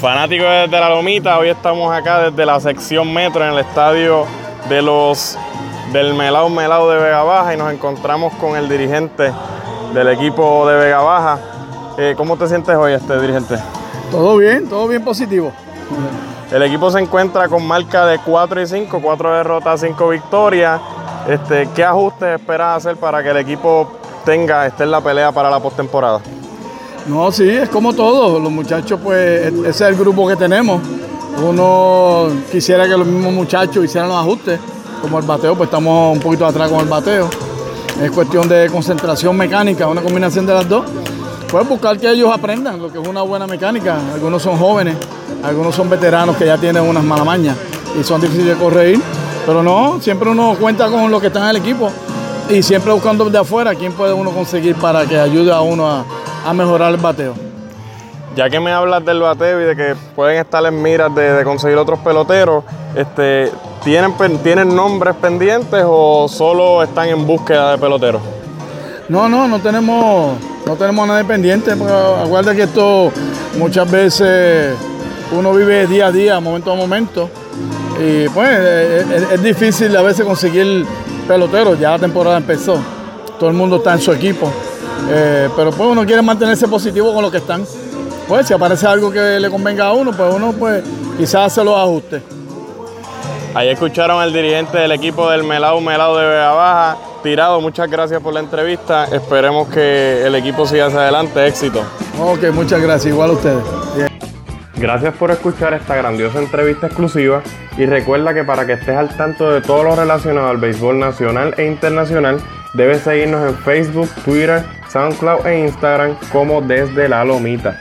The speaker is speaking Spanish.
Fanáticos desde la Lomita, hoy estamos acá desde la sección metro en el estadio de los del Melao Melao de Vega Baja y nos encontramos con el dirigente del equipo de Vega Baja. Eh, ¿Cómo te sientes hoy, este dirigente? Todo bien, todo bien positivo. El equipo se encuentra con marca de 4 y 5, 4 derrotas, 5 victorias. Este, ¿Qué ajustes esperas hacer para que el equipo tenga, esté en la pelea para la postemporada? No, sí, es como todo. Los muchachos, pues, ese es el grupo que tenemos. Uno quisiera que los mismos muchachos hicieran los ajustes. Como el bateo, pues estamos un poquito atrás con el bateo. Es cuestión de concentración mecánica, una combinación de las dos. Pues buscar que ellos aprendan lo que es una buena mecánica. Algunos son jóvenes, algunos son veteranos que ya tienen unas malamañas y son difíciles de corregir. Pero no, siempre uno cuenta con lo que está en el equipo y siempre buscando de afuera quién puede uno conseguir para que ayude a uno a, a mejorar el bateo. Ya que me hablas del bateo y de que pueden estar en miras de, conseguir otros peloteros, este, ¿tienen, ¿tienen nombres pendientes o solo están en búsqueda de peloteros? No, no, no tenemos, no tenemos nada pendiente. Acuérdate que esto muchas veces uno vive día a día, momento a momento. Y pues es, difícil a veces conseguir peloteros. Ya la temporada empezó. Todo el mundo está en su equipo. Eh, pero pues uno quiere mantenerse positivo con lo que están. Pues si aparece algo que le convenga a uno, pues uno pues quizás se los ajuste. Ahí escucharon al dirigente del equipo del Melao Melao de Vega Baja. Tirado, muchas gracias por la entrevista. Esperemos que el equipo siga hacia adelante. Éxito. Ok, muchas gracias. Igual a ustedes. Gracias por escuchar esta grandiosa entrevista exclusiva y recuerda que para que estés al tanto de todo lo relacionado al béisbol nacional e internacional, debes seguirnos en Facebook, Twitter, SoundCloud e Instagram como desde la lomita.